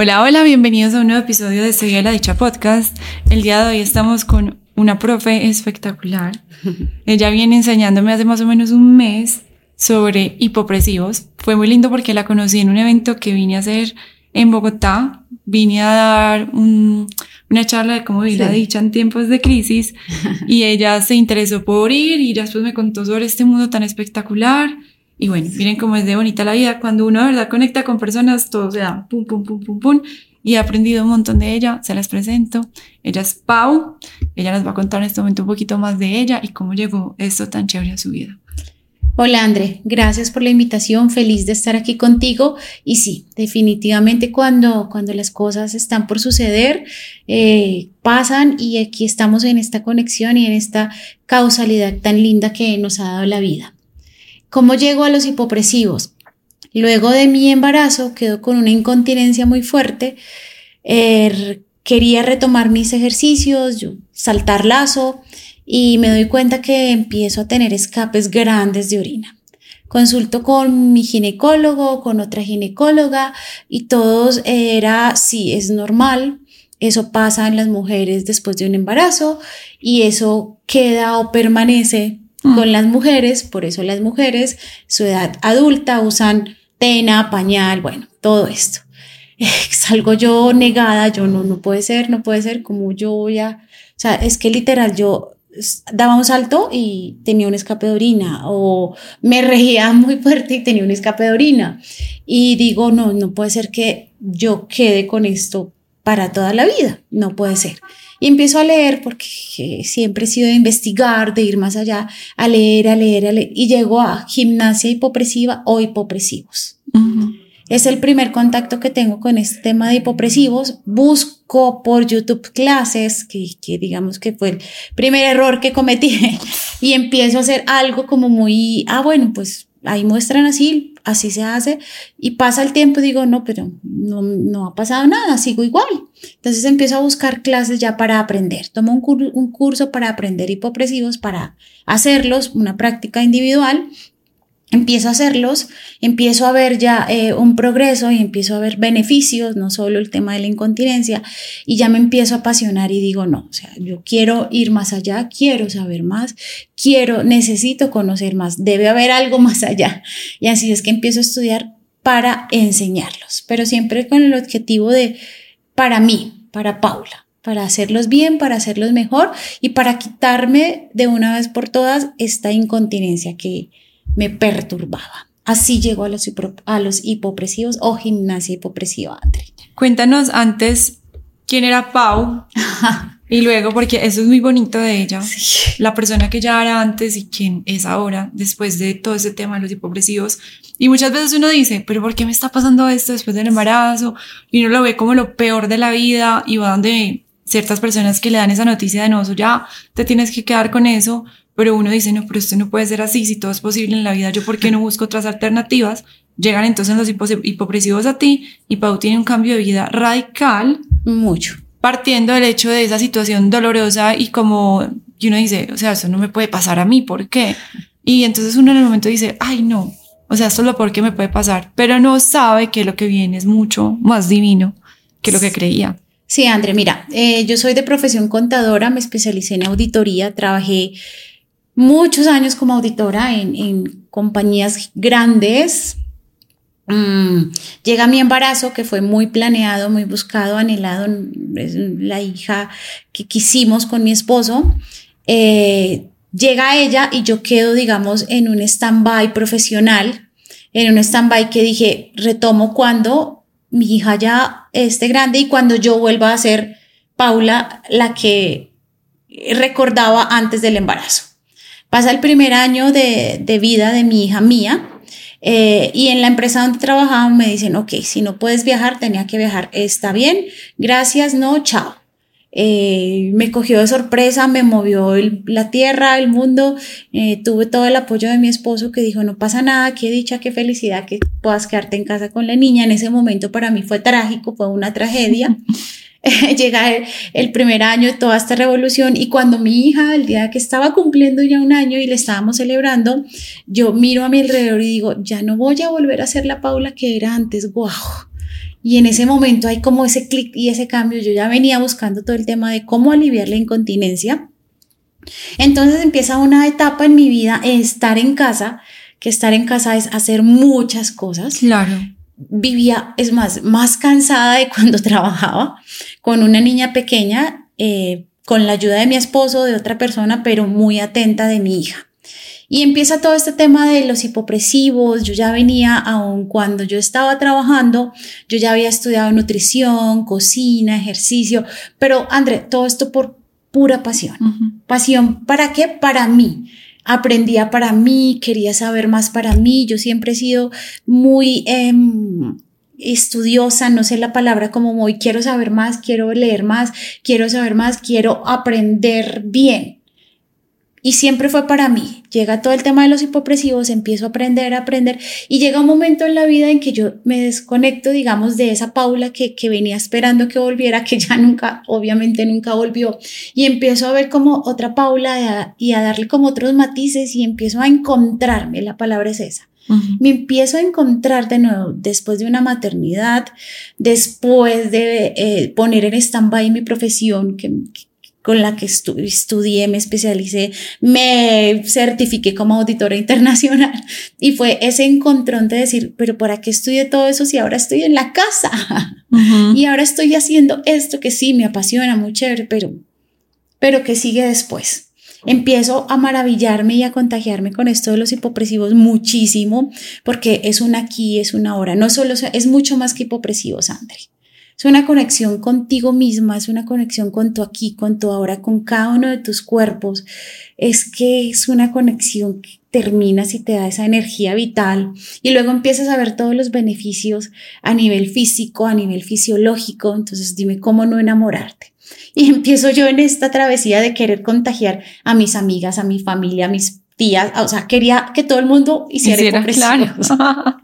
Hola, hola, bienvenidos a un nuevo episodio de Seguir la Dicha Podcast. El día de hoy estamos con una profe espectacular. Ella viene enseñándome hace más o menos un mes sobre hipopresivos. Fue muy lindo porque la conocí en un evento que vine a hacer en Bogotá. Vine a dar una charla de cómo vivir la dicha en tiempos de crisis y ella se interesó por ir y después me contó sobre este mundo tan espectacular y bueno, miren cómo es de bonita la vida. Cuando uno de verdad conecta con personas, todo se da pum, pum, pum, pum, pum. Y he aprendido un montón de ella. Se las presento. Ella es Pau. Ella nos va a contar en este momento un poquito más de ella y cómo llegó esto tan chévere a su vida. Hola André, gracias por la invitación, feliz de estar aquí contigo. Y sí, definitivamente cuando, cuando las cosas están por suceder, eh, pasan y aquí estamos en esta conexión y en esta causalidad tan linda que nos ha dado la vida. ¿Cómo llego a los hipopresivos? Luego de mi embarazo quedo con una incontinencia muy fuerte. Er, quería retomar mis ejercicios, saltar lazo y me doy cuenta que empiezo a tener escapes grandes de orina. Consulto con mi ginecólogo, con otra ginecóloga y todos era, sí, es normal, eso pasa en las mujeres después de un embarazo y eso queda o permanece. Con las mujeres, por eso las mujeres, su edad adulta, usan tena, pañal, bueno, todo esto. salgo yo negada, yo no, no puede ser, no puede ser, como yo voy a, o sea, es que literal yo daba un salto y tenía un escape de orina o me regía muy fuerte y tenía un escape de orina y digo, no, no puede ser que yo quede con esto para toda la vida, no puede ser. Y empiezo a leer porque siempre he sido de investigar, de ir más allá, a leer, a leer, a leer. Y llego a gimnasia hipopresiva o hipopresivos. Es el primer contacto que tengo con este tema de hipopresivos. Busco por YouTube clases, que, que digamos que fue el primer error que cometí, y empiezo a hacer algo como muy, ah, bueno, pues ahí muestran así, así se hace, y pasa el tiempo digo, no, pero no, no ha pasado nada, sigo igual. Entonces empiezo a buscar clases ya para aprender. Tomo un, un curso para aprender hipopresivos, para hacerlos, una práctica individual, empiezo a hacerlos, empiezo a ver ya eh, un progreso y empiezo a ver beneficios, no solo el tema de la incontinencia, y ya me empiezo a apasionar y digo, no, o sea, yo quiero ir más allá, quiero saber más, quiero, necesito conocer más, debe haber algo más allá. Y así es que empiezo a estudiar para enseñarlos, pero siempre con el objetivo de, para mí, para Paula, para hacerlos bien, para hacerlos mejor y para quitarme de una vez por todas esta incontinencia que me perturbaba. Así llegó a los, a los hipopresivos o gimnasia hipopresiva, André. Cuéntanos antes quién era Pau y luego, porque eso es muy bonito de ella, la persona que ya era antes y quién es ahora, después de todo ese tema de los hipopresivos. Y muchas veces uno dice, pero ¿por qué me está pasando esto después del embarazo? Y uno lo ve como lo peor de la vida y va donde ciertas personas que le dan esa noticia de no, eso ya te tienes que quedar con eso, pero uno dice, no, pero esto no puede ser así, si todo es posible en la vida, yo por qué no busco otras alternativas, llegan entonces los hipopresivos a ti y Pau tiene un cambio de vida radical. Mucho. Partiendo del hecho de esa situación dolorosa y como, y uno dice, o sea, eso no me puede pasar a mí, ¿por qué? Y entonces uno en el momento dice, ay no, o sea, esto es lo por qué me puede pasar, pero no sabe que lo que viene es mucho más divino que lo que creía. Sí, André, mira, eh, yo soy de profesión contadora, me especialicé en auditoría, trabajé muchos años como auditora en, compañías grandes. Mm, llega mi embarazo, que fue muy planeado, muy buscado, anhelado, es la hija que quisimos con mi esposo. Eh, llega ella y yo quedo, digamos, en un stand-by profesional, en un stand-by que dije, retomo cuando mi hija ya esté grande y cuando yo vuelva a ser Paula la que recordaba antes del embarazo. Pasa el primer año de, vida de mi hija mía eh, y en la empresa donde trabajaba me dicen, ok, si no puedes viajar, tenía que viajar, está bien, gracias, no, chao. Eh, me cogió de sorpresa, me movió la tierra, el mundo, eh, tuve todo el apoyo de mi esposo que dijo, no pasa nada, qué dicha, qué felicidad que puedas quedarte en casa con la niña. En ese momento para mí fue trágico, fue una tragedia. llega el, primer año de toda esta revolución y cuando mi hija, el día que estaba cumpliendo ya un año y le estábamos celebrando, yo miro a mi alrededor y digo, ya no voy a volver a ser la Paula que era antes, guau. Y en ese momento hay como ese clic y ese cambio. Yo ya venía buscando todo el tema de cómo aliviar la incontinencia. Entonces empieza una etapa en mi vida, estar en casa, que estar en casa es hacer muchas cosas. Claro. Vivía, es más, más cansada de cuando trabajaba con una niña pequeña, eh, con la ayuda de mi esposo, de otra persona, pero muy atenta de mi hija. Y empieza todo este tema de los hipopresivos. Yo ya venía, aun cuando yo estaba trabajando, yo ya había estudiado nutrición, cocina, ejercicio, pero André, todo esto por pura pasión. Pasión, ¿para qué? Para mí. Aprendía para mí, quería saber más para mí. Yo siempre he sido muy em, estudiosa, no sé la palabra como muy, quiero saber más, quiero leer más, quiero saber más, quiero aprender bien y siempre fue para mí. Llega todo el tema de los hipopresivos, empiezo a aprender, a aprender y llega un momento en la vida en que yo me desconecto, digamos, de esa Paula que, que venía esperando que volviera, que ya nunca, obviamente nunca volvió y empiezo a ver como otra Paula y a darle como otros matices y empiezo a encontrarme, la palabra es esa. Me empiezo a encontrar de nuevo después de una maternidad, después de eh, poner en stand-by mi profesión, que, con la que estudié, me especialicé, me certifiqué como auditora internacional y fue ese encontrón de decir, pero ¿para qué estudié todo eso si ahora estoy en la casa? Y ahora estoy haciendo esto que sí me apasiona, muy chévere, pero, pero que sigue después. Empiezo a maravillarme y a contagiarme con esto de los hipopresivos muchísimo, porque es una aquí, es una hora. No solo, es mucho más que hipopresivos, André. Es una conexión contigo misma, es una conexión con tu aquí, con tu ahora, con cada uno de tus cuerpos. Es que es una conexión que terminas y te da esa energía vital y luego empiezas a ver todos los beneficios a nivel físico, a nivel fisiológico. Entonces dime cómo no enamorarte. Y empiezo yo en esta travesía de querer contagiar a mis amigas, a mi familia, a mis tías, o sea, quería que todo el mundo hiciera, hiciera claro.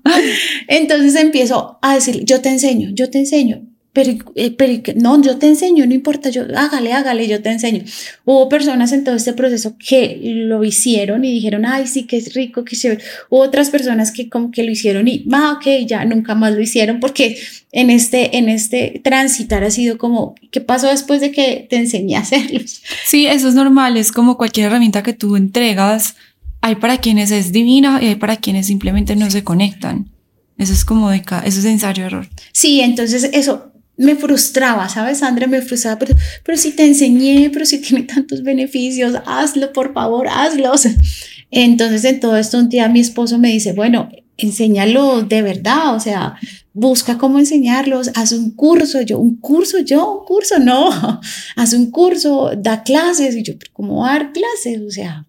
Entonces empiezo a decir, yo te enseño, yo te enseño pero, eh, pero no, yo te enseño, no importa, yo hágale, hágale, yo te enseño. Hubo personas en todo este proceso que lo hicieron y dijeron, ay, sí, que es rico, que chévere. Hubo otras personas que como que lo hicieron y, ah, ok, ya nunca más lo hicieron porque en este, en este transitar ha sido como, ¿qué pasó después de que te enseñé a hacerlos? Sí, eso es normal, es como cualquier herramienta que tú entregas, hay para quienes es divina y hay para quienes simplemente no se conectan. Eso es como de eso es ensayo error. Sí, entonces eso me frustraba, ¿sabes, Sandra? Me frustraba, pero, pero si te enseñé, pero si tiene tantos beneficios, hazlo, por favor, hazlos. Entonces, en todo esto, un día mi esposo me dice, bueno, enséñalo de verdad, o sea, busca cómo enseñarlos, haz un curso, yo, un curso, yo, un curso, no, haz un curso, da clases, y yo, ¿cómo dar clases? O sea,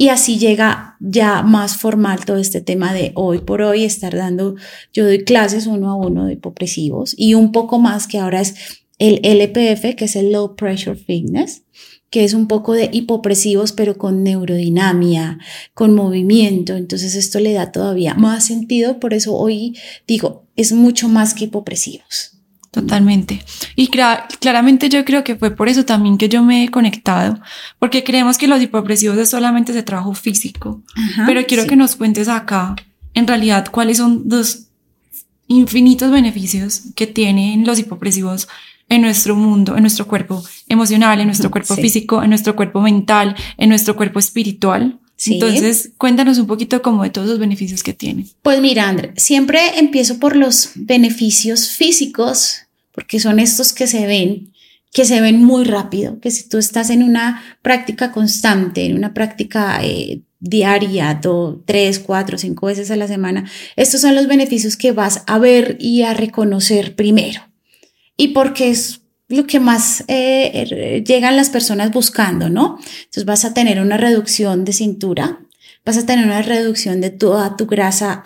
y así llega ya más formal todo este tema de hoy por hoy estar dando, yo doy clases uno a uno de hipopresivos y un poco más que ahora es el LPF, que es el Low Pressure Fitness, que es un poco de hipopresivos, pero con neurodinamia, con movimiento. Entonces esto le da todavía más sentido. Por eso hoy digo, es mucho más que hipopresivos. Totalmente. Y claramente yo creo que fue por eso también que yo me he conectado, porque creemos que los hipopresivos es solamente de trabajo físico. pero quiero que nos cuentes acá, en realidad, cuáles son los infinitos beneficios que tienen los hipopresivos en nuestro mundo, en nuestro cuerpo emocional, en nuestro cuerpo físico, en nuestro cuerpo mental, en nuestro cuerpo espiritual. Entonces, cuéntanos un poquito como de todos los beneficios que tiene. Pues mira, André, siempre empiezo por los beneficios físicos, porque son estos que se ven, que se ven muy rápido, que si tú estás en una práctica constante, en una práctica eh, diaria, dos, tres, cuatro, cinco veces a la semana, estos son los beneficios que vas a ver y a reconocer primero. Y porque es lo que más eh, er, llegan las personas buscando, ¿no? Entonces vas a tener una reducción de cintura, vas a tener una reducción de toda tu grasa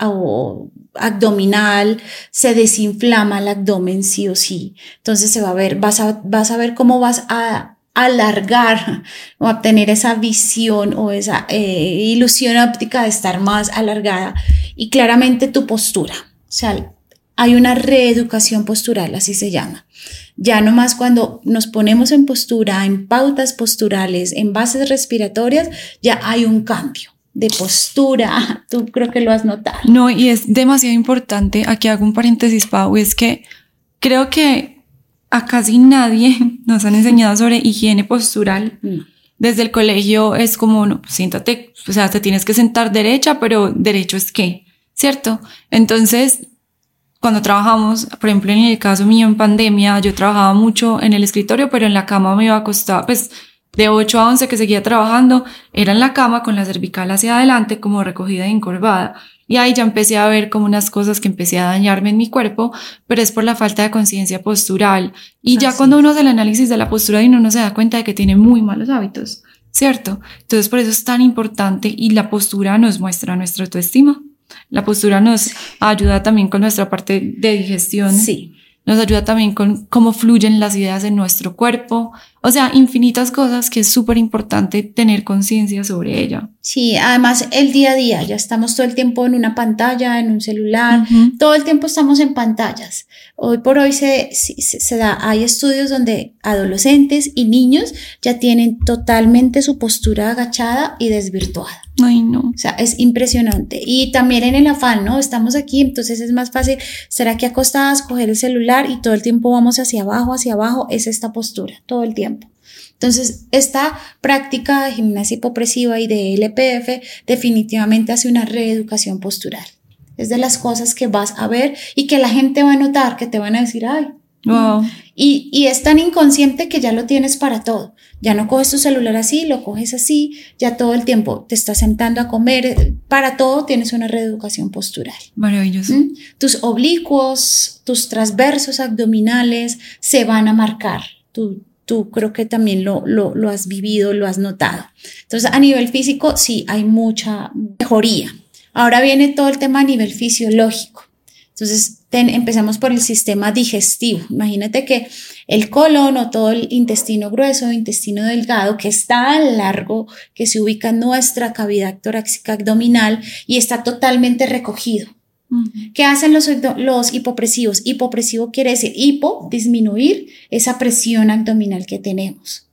abdominal, se desinflama el abdomen sí o sí. Entonces se va a ver, vas a, vas a ver cómo vas a alargar o obtener esa visión o esa eh, ilusión óptica de estar más alargada y claramente tu postura. O sea, hay una reeducación postural, así se llama. Ya no más cuando nos ponemos en postura, en pautas posturales, en bases respiratorias, ya hay un cambio de postura. Tú creo que lo has notado. No, y es demasiado importante. Aquí hago un paréntesis, Pau, es que creo que a casi nadie nos han enseñado sobre higiene postural. Desde el colegio es como, no, siéntate, o sea, te tienes que sentar derecha, pero derecho es qué, ¿cierto? Entonces, cuando trabajamos, por ejemplo, en el caso mío en pandemia, yo trabajaba mucho en el escritorio, pero en la cama me iba a costar, pues de 8 a 11 que seguía trabajando, era en la cama con la cervical hacia adelante, como recogida y encorvada. Y ahí ya empecé a ver como unas cosas que empecé a dañarme en mi cuerpo, pero es por la falta de conciencia postural. Y ya cuando uno hace el análisis de la postura y uno no se da cuenta de que tiene muy malos hábitos, ¿cierto? Entonces por eso es tan importante y la postura nos muestra nuestra autoestima. La postura nos ayuda también con nuestra parte de digestión. Sí. Nos ayuda también con cómo fluyen las ideas en nuestro cuerpo. O sea, infinitas cosas que es súper importante tener conciencia sobre ella. Sí, además el día a día, ya estamos todo el tiempo en una pantalla, en un celular, todo el tiempo estamos en pantallas. Hoy por hoy se, se, se, da, hay estudios donde adolescentes y niños ya tienen totalmente su postura agachada y desvirtuada. Ay, no. O sea, es impresionante. Y también en el afán, ¿no? Estamos aquí, entonces es más fácil estar aquí acostadas, coger el celular y todo el tiempo vamos hacia abajo, hacia abajo, es esta postura, todo el tiempo. Entonces, esta práctica de gimnasia hipopresiva y de LPF definitivamente hace una reeducación postural. Es de las cosas que vas a ver y que la gente va a notar, que te van a decir, ay. Wow. Y, y es tan inconsciente que ya lo tienes para todo. Ya no coges tu celular así, lo coges así, ya todo el tiempo te estás sentando a comer. Para todo tienes una reeducación postural. Maravilloso. ¿Mm? Tus oblicuos, tus transversos abdominales se van a marcar. Tu, tú creo que también lo, lo, lo, has vivido, lo has notado. Entonces, a nivel físico, sí, hay mucha mejoría. Ahora viene todo el tema a nivel fisiológico. Entonces, ten, empezamos por el sistema digestivo. Imagínate que el colon o todo el intestino grueso, intestino delgado, que es tan largo que se ubica en nuestra cavidad torácica abdominal y está totalmente recogido. ¿Qué hacen los, los hipopresivos? Hipopresivo quiere decir hipo, disminuir esa presión abdominal que tenemos.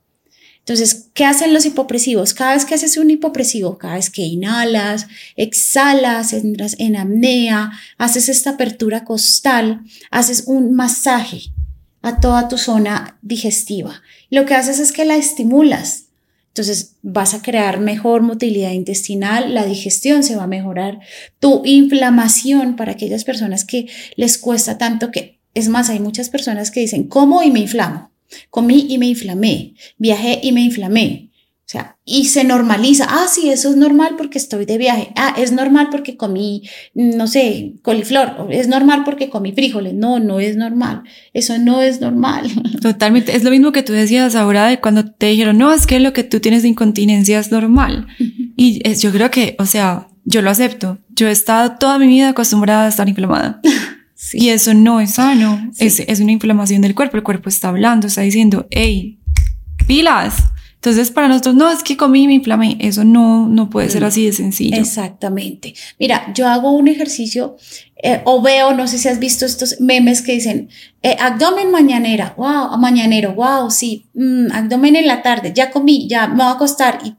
Entonces, ¿qué hacen los hipopresivos? Cada vez que haces un hipopresivo, cada vez que inhalas, exhalas, entras en apnea, haces esta apertura costal, haces un masaje a toda tu zona digestiva. Lo que haces es que la estimulas. Entonces vas a crear mejor motilidad intestinal, la digestión se va a mejorar, tu inflamación para aquellas personas que les cuesta tanto que, es más, hay muchas personas que dicen, como y me inflamo, comí y me inflamé, viajé y me inflamé. O sea, y se normaliza. Ah, sí, eso es normal porque estoy de viaje. Ah, es normal porque comí, no sé, coliflor. Es normal porque comí frijoles. No, no es normal. Eso no es normal. Totalmente. Es lo mismo que tú decías ahora de cuando te dijeron, no, es que lo que tú tienes de incontinencia es normal. Y es, yo creo que, o sea, yo lo acepto. Yo he estado toda mi vida acostumbrada a estar inflamada. Sí. Y eso no es sano. Sí. Es, es una inflamación del cuerpo. El cuerpo está hablando, está diciendo, hey, pilas. Entonces, para nosotros, no, es que comí y me inflamé. Eso no, no puede ser así de sencillo. Exactamente. Mira, yo hago un ejercicio eh, o veo, no sé si has visto estos memes que dicen, eh, abdomen mañanera, wow, mañanero, wow, sí, mm, abdomen en la tarde, ya comí, ya me voy a acostar y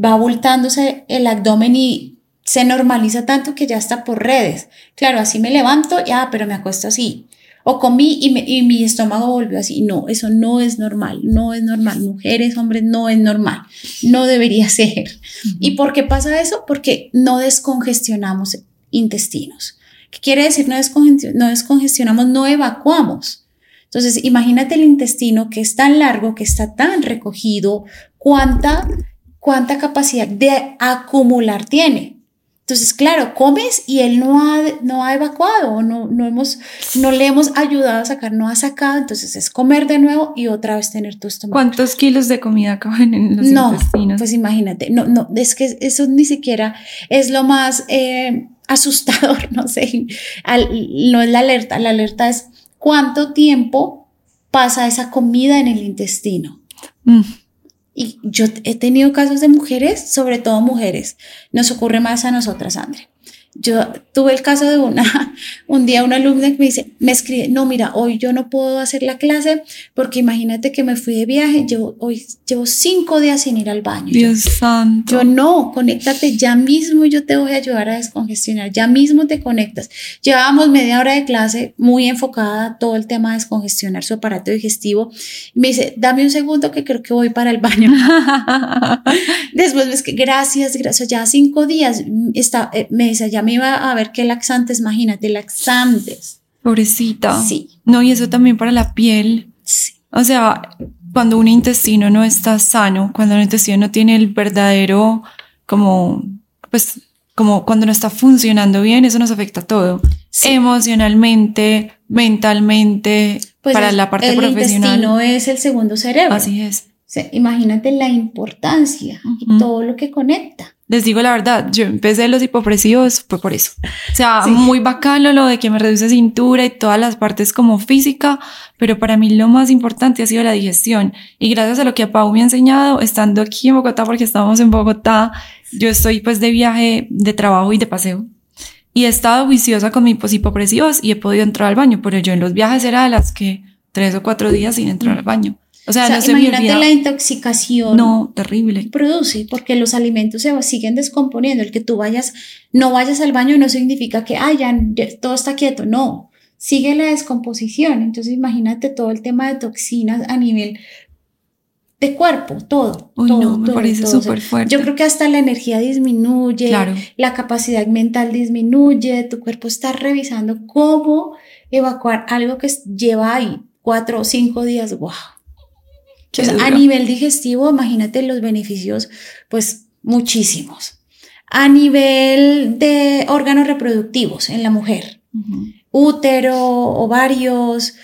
va abultándose el abdomen y se normaliza tanto que ya está por redes. Claro, así me levanto, ya, pero me acuesto así. O comí y, me, y, mi estómago volvió así. No, eso no es normal, no es normal. Mujeres, hombres, no es normal. No debería ser. Uh -huh. ¿Y por qué pasa eso? Porque no descongestionamos intestinos. ¿Qué quiere decir no, descongestion no descongestionamos? No evacuamos. Entonces, imagínate el intestino que es tan largo, que está tan recogido, cuánta, cuánta capacidad de acumular tiene. Entonces, claro, comes y él no ha, no ha evacuado, no, no, hemos, no le hemos ayudado a sacar, no ha sacado, entonces es comer de nuevo y otra vez tener tu estómago. ¿Cuántos kilos de comida caben en los no, intestinos? Pues imagínate, no, no, es que eso ni siquiera es lo más eh, asustador, no sé, al, no es la alerta, la alerta es cuánto tiempo pasa esa comida en el intestino. Mm. Y yo he tenido casos de mujeres, sobre todo mujeres, nos ocurre más a nosotras, André, Yo tuve el caso de una, un día una alumna que me dice, me escribe, no, mira, hoy yo no puedo hacer la clase porque imagínate que me fui de viaje, yo hoy llevo cinco días sin ir al baño. Dios santo. Yo no, conéctate ya mismo, yo te voy a ayudar a descongestionar, ya mismo te conectas. Llevábamos media hora de clase muy enfocada a todo el tema de descongestionar su aparato digestivo. Me dice, dame un segundo que creo que voy para el baño. Después es que gracias, gracias, ya cinco días está, eh, me dice, ya me iba a ver qué laxantes, imagínate, laxantes. Pobrecita. Sí. No, y eso también para la piel. Sí. O sea, cuando un intestino no está sano, cuando un intestino no tiene el verdadero, como, pues, como cuando no está funcionando bien, eso nos afecta a todo. Sí. Emocionalmente, mentalmente, Pues para es- la parte el profesional. intestino es el segundo cerebro. Así es. O sea, imagínate la importancia Ujú. y todo lo que conecta. Les digo la verdad, yo empecé los hipopresivos fue por eso. O sea, Sí. muy bacano lo de que me reduce cintura y todas las partes como física, pero para mí lo más importante ha sido la digestión. Y gracias a lo que Pau me ha enseñado, estando aquí en Bogotá, porque estamos en Bogotá, yo estoy pues de viaje, de trabajo y de paseo. Y he estado juiciosa con mis hipopresivos y he podido entrar al baño, pero yo en los viajes era de las que tres o cuatro días sin entrar al baño. O sea, O sea, no se me imagínate la intoxicación No, terrible. que produce, porque los alimentos se siguen descomponiendo. El que tú vayas, no vayas al baño no significa que, ay, ya, ya todo está quieto. No, sigue la descomposición. Entonces, imagínate todo el tema de toxinas a nivel de cuerpo, todo. Uy, todo, no, me todo, parece súper fuerte. Yo creo que hasta la energía disminuye, Claro. la capacidad mental disminuye, tu cuerpo está revisando cómo evacuar algo que lleva ahí cuatro o cinco días. ¡Wow! Entonces, a nivel digestivo, imagínate los beneficios, pues muchísimos. A nivel de órganos reproductivos en la mujer, útero, ovarios,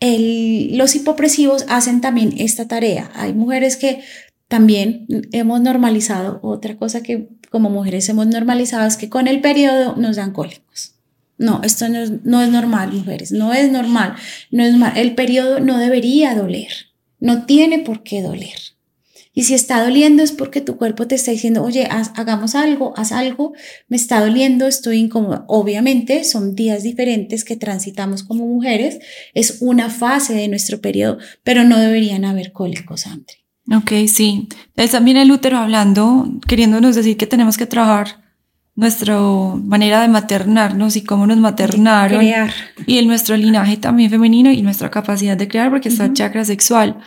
el- los hipopresivos hacen también esta tarea. Hay mujeres que también hemos normalizado, otra cosa que como mujeres hemos normalizado es que con el periodo nos dan cólicos. No, esto no es, no es normal, mujeres, no es normal, no es normal. El periodo no debería doler, no tiene por qué doler. Y si está doliendo es porque tu cuerpo te está diciendo, oye, hagamos algo, haz algo, me está doliendo, estoy incómoda. Obviamente son días diferentes que transitamos como mujeres, es una fase de nuestro periodo, pero no deberían haber cólicos, Andre. Ok, sí. Es también el útero hablando, queriéndonos decir que tenemos que trabajar nuestra manera de maternarnos y cómo nos maternaron. Crear. Y el nuestro linaje también femenino y nuestra capacidad de crear, porque está el Ujú. chakra sexual.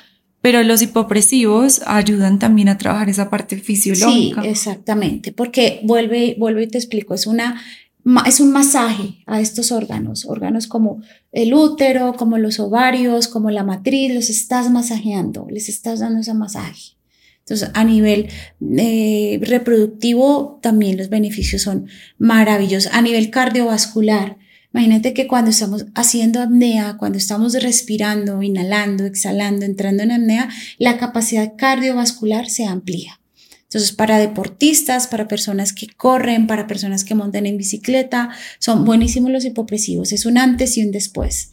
Pero los hipopresivos ayudan también a trabajar esa parte Sí, fisiológica. exactamente, porque vuelve, vuelve y te explico, es una es un masaje a estos órganos, órganos como el útero, como los ovarios, como la matriz, los estás masajeando, les estás dando ese masaje. Entonces, a nivel eh, reproductivo, también los beneficios son maravillosos. A nivel cardiovascular, imagínate que cuando estamos haciendo apnea, cuando estamos respirando, inhalando, exhalando, entrando en apnea, la capacidad cardiovascular se amplía. Entonces, para deportistas, para personas que corren, para personas que montan en bicicleta, son buenísimos los hipopresivos. Es un antes y un después.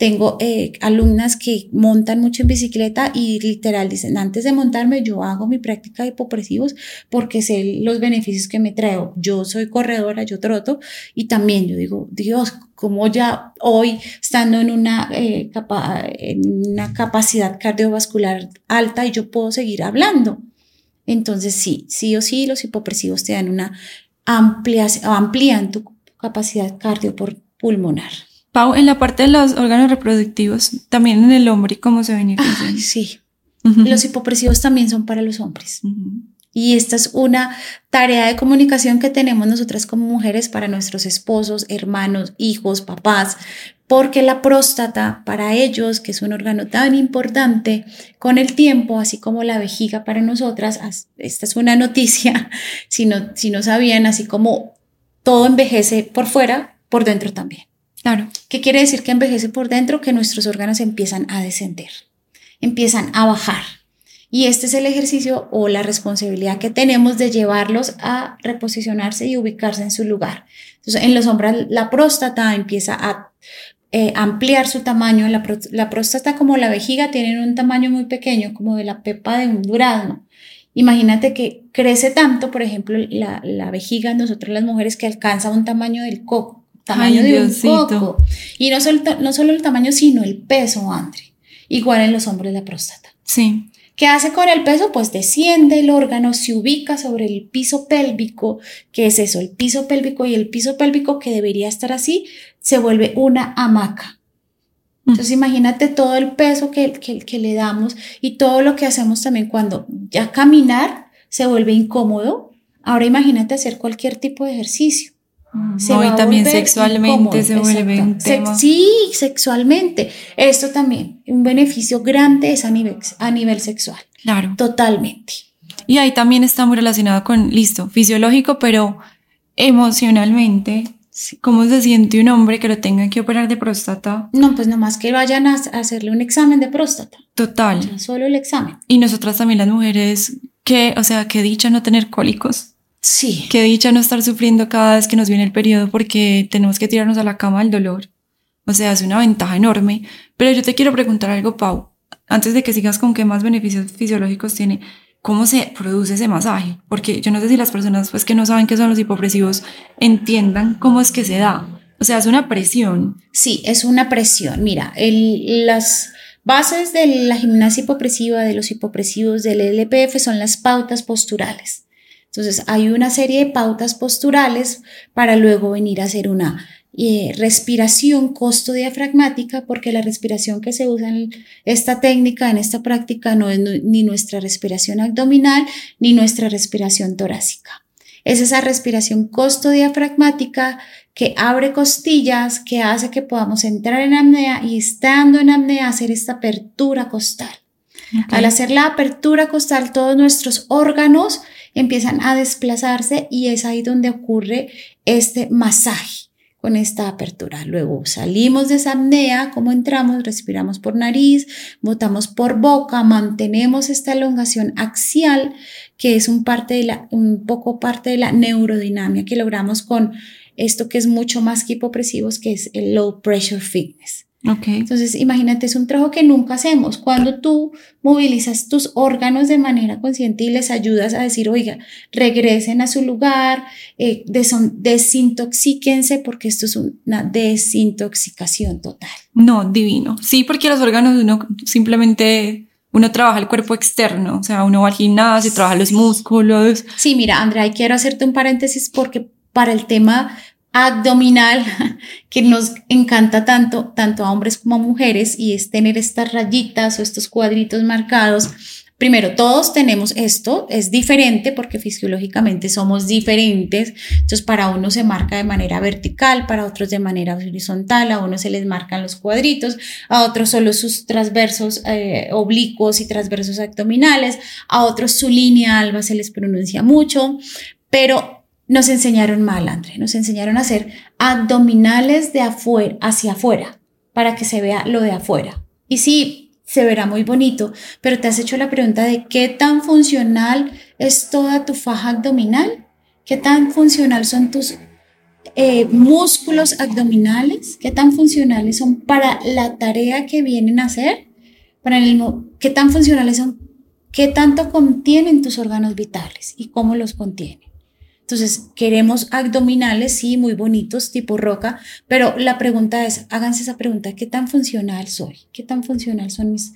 Tengo eh, alumnas que montan mucho en bicicleta y literal dicen, antes de montarme yo hago mi práctica de hipopresivos porque sé los beneficios que me traigo. Yo soy corredora, yo troto y también yo digo, Dios, como ya hoy estando en una, eh, capa en capacidad cardiovascular alta y yo puedo seguir hablando. Entonces sí, sí o sí los hipopresivos te dan una amplia, amplían tu capacidad cardiopulmonar. Pau, en la parte de los órganos reproductivos, también en el hombre, ¿cómo se? Ay, sí, los hipopresivos también son para los hombres. Y esta es una tarea de comunicación que tenemos nosotras como mujeres para nuestros esposos, hermanos, hijos, papás, porque la próstata para ellos, que es un órgano tan importante, con el tiempo, así como la vejiga para nosotras, as- esta es una noticia, si no, si no sabían, así como todo envejece por fuera, por dentro también. Claro. ¿Qué quiere decir que envejece por dentro? Que nuestros órganos empiezan a descender, empiezan a bajar. Y este es el ejercicio o la responsabilidad que tenemos de llevarlos a reposicionarse y ubicarse en su lugar. Entonces, en los hombres la próstata empieza a eh, ampliar su tamaño. La, pró- la próstata como la vejiga tienen un tamaño muy pequeño, como de la pepa de un durazno. Imagínate que crece tanto, por ejemplo, la, la vejiga nosotros las mujeres que alcanza un tamaño del coco, tamaño de un coco. Y no solo, no solo el tamaño, sino el peso, Andre. Igual en los hombres la próstata. Sí. ¿Qué hace con el peso? Pues desciende el órgano, se ubica sobre el piso pélvico. ¿Qué es eso? El piso pélvico y el piso pélvico que debería estar así, se vuelve una hamaca. Entonces imagínate todo el peso que, que, le damos y todo lo que hacemos también cuando ya caminar se vuelve incómodo. Ahora imagínate hacer cualquier tipo de ejercicio. Se y también sexualmente se vuelve un tema. sí, sexualmente. Esto también, un beneficio grande es a nivel, a nivel sexual. Claro. Totalmente. Y ahí también está muy relacionado con, listo, fisiológico, pero emocionalmente ¿Cómo se siente un hombre que lo tenga que operar de próstata? No, pues nomás que vayan a hacerle un examen de próstata. Total. solo el examen. Y nosotras también las mujeres, que, o sea, qué dicha no tener cólicos. Sí. Qué dicha no estar sufriendo cada vez que nos viene el periodo porque tenemos que tirarnos a la cama del dolor. O sea, es una ventaja enorme. Pero yo te quiero preguntar algo, Pau. Antes de que sigas con qué más beneficios fisiológicos tiene, cómo se produce ese masaje, porque yo no sé si las personas pues que no saben qué son los hipopresivos entiendan cómo es que se da. O sea, es una presión. Sí, es una presión. Mira, el, las bases de la gimnasia hipopresiva, de los hipopresivos del LPF son las pautas posturales. Entonces, hay una serie de pautas posturales para luego venir a hacer una y respiración costo diafragmática, porque la respiración que se usa en esta técnica, en esta práctica, no es ni nuestra respiración abdominal ni nuestra respiración torácica. Es esa respiración costo diafragmática que abre costillas, que hace que podamos entrar en apnea y estando en apnea hacer esta apertura costal. Al hacer la apertura costal, todos nuestros órganos empiezan a desplazarse y es ahí donde ocurre este masaje con esta apertura. Luego salimos de esa apnea, como entramos, respiramos por nariz, botamos por boca, mantenemos esta elongación axial, que es un, parte de la, un poco parte de la neurodinamia que logramos con esto que es mucho más que hipopresivos, que es el low pressure fitness. Okay. Entonces, imagínate, es un trabajo que nunca hacemos. Cuando tú movilizas tus órganos de manera consciente y les ayudas a decir, oiga, regresen a su lugar, eh, desintoxíquense, porque esto es una desintoxicación total. No, divino. Sí, porque los órganos uno simplemente uno trabaja el cuerpo externo, o sea, uno va al gimnasio, trabaja los músculos. Sí, mira, Andrea, quiero hacerte un paréntesis porque para el tema abdominal que nos encanta tanto, tanto a hombres como a mujeres, y es tener estas rayitas o estos cuadritos marcados. Primero, todos tenemos esto, es diferente porque fisiológicamente somos diferentes. Entonces, para uno se marca de manera vertical, para otros de manera horizontal, a uno se les marcan los cuadritos, a otros solo sus transversos eh, oblicuos y transversos abdominales, a otros su línea alba se les pronuncia mucho, pero nos enseñaron mal, André, nos enseñaron a hacer abdominales de afuera, hacia afuera, para que se vea lo de afuera. Y sí, se verá muy bonito, pero te has hecho la pregunta de qué tan funcional es toda tu faja abdominal, qué tan funcional son tus eh, músculos abdominales, qué tan funcionales son para la tarea que vienen a hacer, para el, qué tan funcionales son, qué tanto contienen tus órganos vitales y cómo los contienen. Entonces, queremos abdominales, sí, muy bonitos, tipo roca, pero la pregunta es, háganse esa pregunta, ¿qué tan funcional soy? ¿Qué tan funcional son mis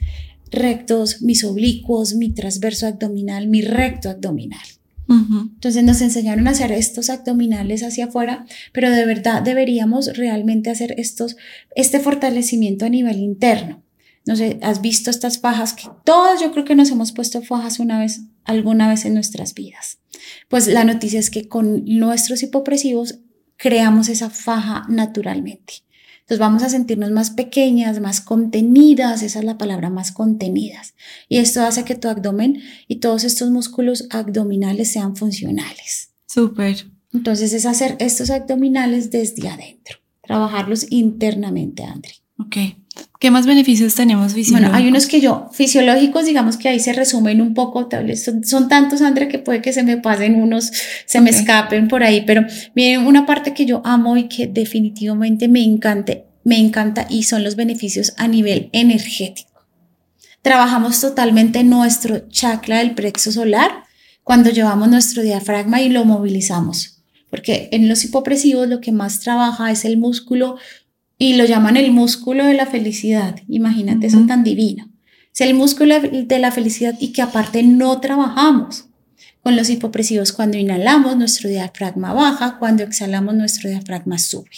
rectos, mis oblicuos, mi transverso abdominal, mi recto abdominal? Entonces nos enseñaron a hacer estos abdominales hacia afuera, pero de verdad deberíamos realmente hacer estos, este fortalecimiento a nivel interno. No sé, has visto estas fajas que todas yo creo que nos hemos puesto fajas una vez, alguna vez en nuestras vidas. Pues la noticia es que con nuestros hipopresivos creamos esa faja naturalmente. Entonces vamos a sentirnos más pequeñas, más contenidas, esa es la palabra, más contenidas. Y esto hace que tu abdomen y todos estos músculos abdominales sean funcionales. Súper. Entonces es hacer estos abdominales desde adentro, trabajarlos internamente, André. Ok. ¿Qué más beneficios tenemos fisiológicos? Bueno, hay unos que yo, fisiológicos, digamos que ahí se resumen un poco, son, son tantos, André, que puede que se me pasen unos, se me escapen por ahí, pero miren, una parte que yo amo y que definitivamente me encanta, me encanta y son los beneficios a nivel energético. trabajamos totalmente nuestro chakra del plexo solar cuando llevamos nuestro diafragma y lo movilizamos. Porque en los hipopresivos lo que más trabaja es el músculo y lo llaman el músculo de la felicidad. Imagínate eso tan divino. Es el músculo de la felicidad y que aparte no trabajamos. Con los hipopresivos, cuando inhalamos, nuestro diafragma baja, cuando exhalamos, nuestro diafragma sube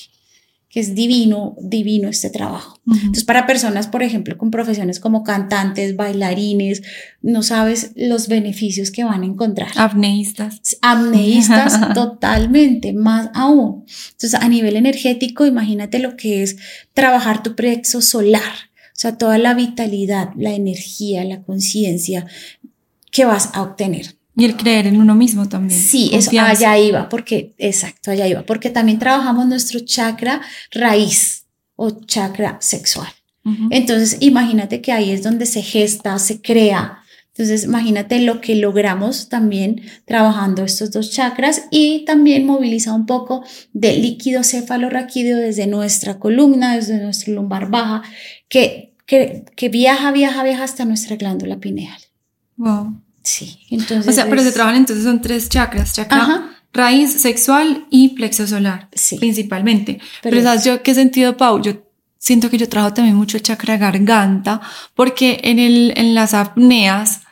que es divino, divino este trabajo. Entonces, para personas, por ejemplo, con profesiones como cantantes, bailarines, no sabes los beneficios que van a encontrar. Apneístas. Apneístas totalmente, más aún. Entonces, a nivel energético, imagínate lo que es trabajar tu plexo solar, o sea, toda la vitalidad, la energía, la conciencia que vas a obtener. Y el creer en uno mismo también. Sí, eso allá iba, porque, exacto, allá iba, porque también trabajamos nuestro chakra raíz o chakra sexual. Entonces, imagínate que ahí es donde se gesta, se crea. Entonces, imagínate lo que logramos también trabajando estos dos chakras y también moviliza un poco de líquido cefalorraquídeo desde nuestra columna, desde nuestra lumbar baja, que, que, que viaja, viaja, viaja hasta nuestra glándula pineal. Wow. Sí, entonces. O sea, pero se trabajan entonces son tres chakras: chakra raíz sexual y plexo solar. Sí. Principalmente. Pero, ¿sabes yo qué sentido, Pau? Yo siento que yo trabajo también mucho chakra garganta, porque en, el, en las apneas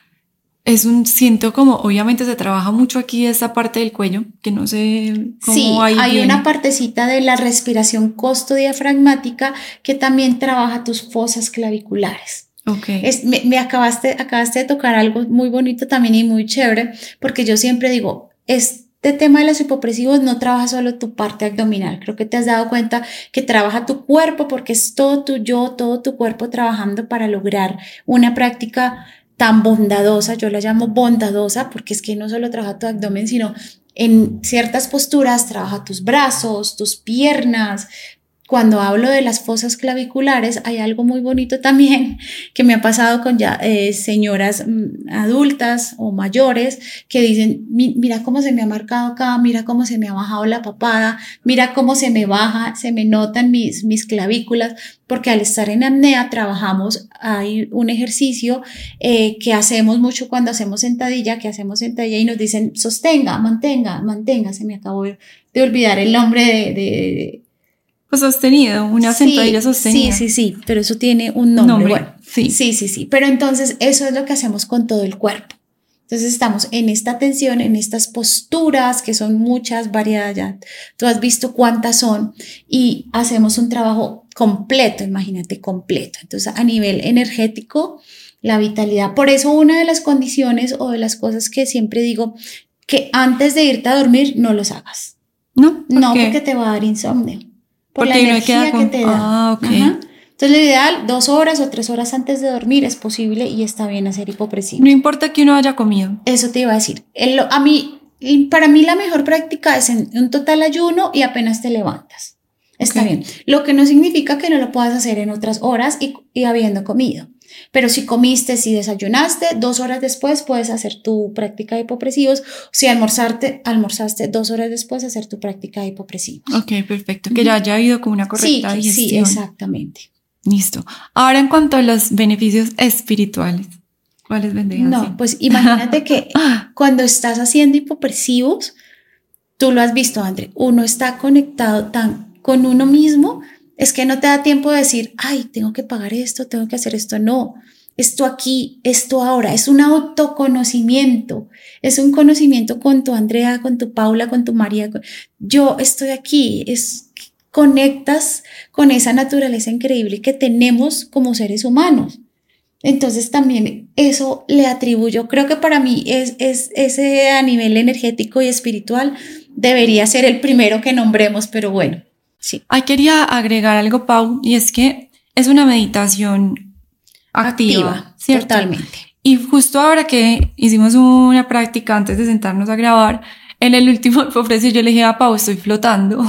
es un, siento como, obviamente se trabaja mucho aquí esa parte del cuello, que no sé cómo Sí, hay una partecita de la respiración costo-diafragmática que también trabaja tus fosas claviculares. Okay. Me, acabaste, acabaste de tocar algo muy bonito también y muy chévere, porque yo siempre digo, este tema de los hipopresivos no trabaja solo tu parte abdominal, creo que te has dado cuenta que trabaja tu cuerpo, porque es todo tu yo, todo tu cuerpo trabajando para lograr una práctica tan bondadosa, yo la llamo bondadosa, porque es que no solo trabaja tu abdomen, sino en ciertas posturas trabaja tus brazos, tus piernas, cuando hablo de las fosas claviculares, hay algo muy bonito también que me ha pasado con ya eh, señoras mm, adultas o mayores que dicen, mira cómo se me ha marcado acá, mira cómo se me ha bajado la papada, mira cómo se me baja, se me notan mis, mis clavículas, porque al estar en apnea trabajamos, hay un ejercicio eh, que hacemos mucho cuando hacemos sentadilla, que hacemos sentadilla y nos dicen, sostenga, mantenga, mantenga, se me acabó de, olvidar el nombre de sostenido, una sentadilla sostenida. Sí, sí, sí, pero eso tiene un nombre. sí. sí, sí, sí. Pero entonces eso es lo que hacemos con todo el cuerpo. Entonces estamos en esta tensión, en estas posturas, que son muchas, variadas ya. Tú has visto cuántas son y hacemos un trabajo completo, imagínate, completo. Entonces a nivel energético, la vitalidad. Por eso una de las condiciones o de las cosas que siempre digo, que antes de irte a dormir no los hagas. No, no porque te va a dar insomnio por la energía que te da. Ah, Entonces, lo ideal, dos horas o tres horas antes de dormir es posible y está bien hacer hipopresión. No importa que uno haya comido. Eso te iba a decir. a mí, para mí la mejor práctica es en un total ayuno y apenas te levantas. Está bien. Lo que no significa que no lo puedas hacer en otras horas y, y habiendo comido. Pero si comiste, si desayunaste, dos horas después puedes hacer tu práctica de hipopresivos. Si almorzarte, almorzaste dos horas después hacer tu práctica de hipopresivos. Ok, perfecto. Que ya haya habido como una correcta sí, digestión. Sí, exactamente. Listo. Ahora en cuanto a los beneficios espirituales, ¿cuáles vendrían? No, pues imagínate que cuando estás haciendo hipopresivos, tú lo has visto, André, uno está conectado tan con uno mismo es que no te da tiempo de decir, ay, tengo que pagar esto, tengo que hacer esto. No, esto aquí, esto ahora, es un autoconocimiento, es un conocimiento con tu Andrea, con tu Paula, con tu María. Yo estoy aquí, es conectas con esa naturaleza increíble que tenemos como seres humanos. Entonces también eso le atribuyo, creo que para mí es, es ese a nivel energético y espiritual debería ser el primero que nombremos, pero bueno, Sí. Ahí quería agregar algo, Pau, y es que es una meditación activa, totalmente. Y justo ahora que hicimos una práctica antes de sentarnos a grabar, en el último ofreció yo le dije a Pau, estoy flotando.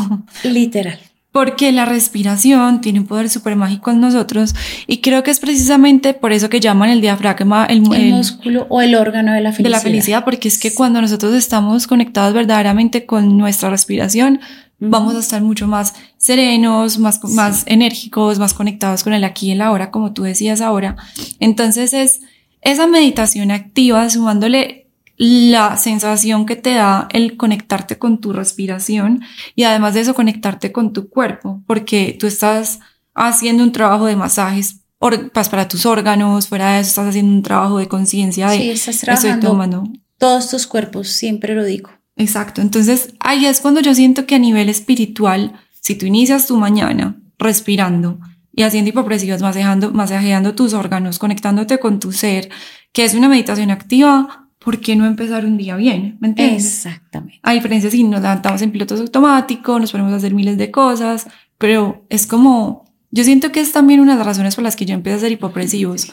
Literal. Porque la respiración tiene un poder súper mágico en nosotros y creo que es precisamente por eso que llaman el diafragma el, el, músculo o el órgano de la felicidad. De la felicidad, porque es que cuando nosotros estamos conectados verdaderamente con nuestra respiración, vamos a estar mucho más serenos, más, más enérgicos, más conectados con el aquí y el ahora, como tú decías ahora. Entonces es esa meditación activa, sumándole la sensación que te da el conectarte con tu respiración y además de eso conectarte con tu cuerpo, porque tú estás haciendo un trabajo de masajes pues, para tus órganos, fuera de eso estás haciendo un trabajo de conciencia de sí, estás trabajando todos tus cuerpos, siempre lo digo. Exacto, entonces ahí es cuando yo siento que a nivel espiritual, si tú inicias tu mañana respirando y haciendo hipopresivas, masajeando, masajeando tus órganos, conectándote con tu ser, que es una meditación activa, ¿por qué no empezar un día bien? ¿Me entiendes? Exactamente. A diferencia si nos levantamos en pilotos automáticos, nos ponemos a hacer miles de cosas, pero es como, yo siento que es también una de las razones por las que yo empecé a hacer hipopresivos.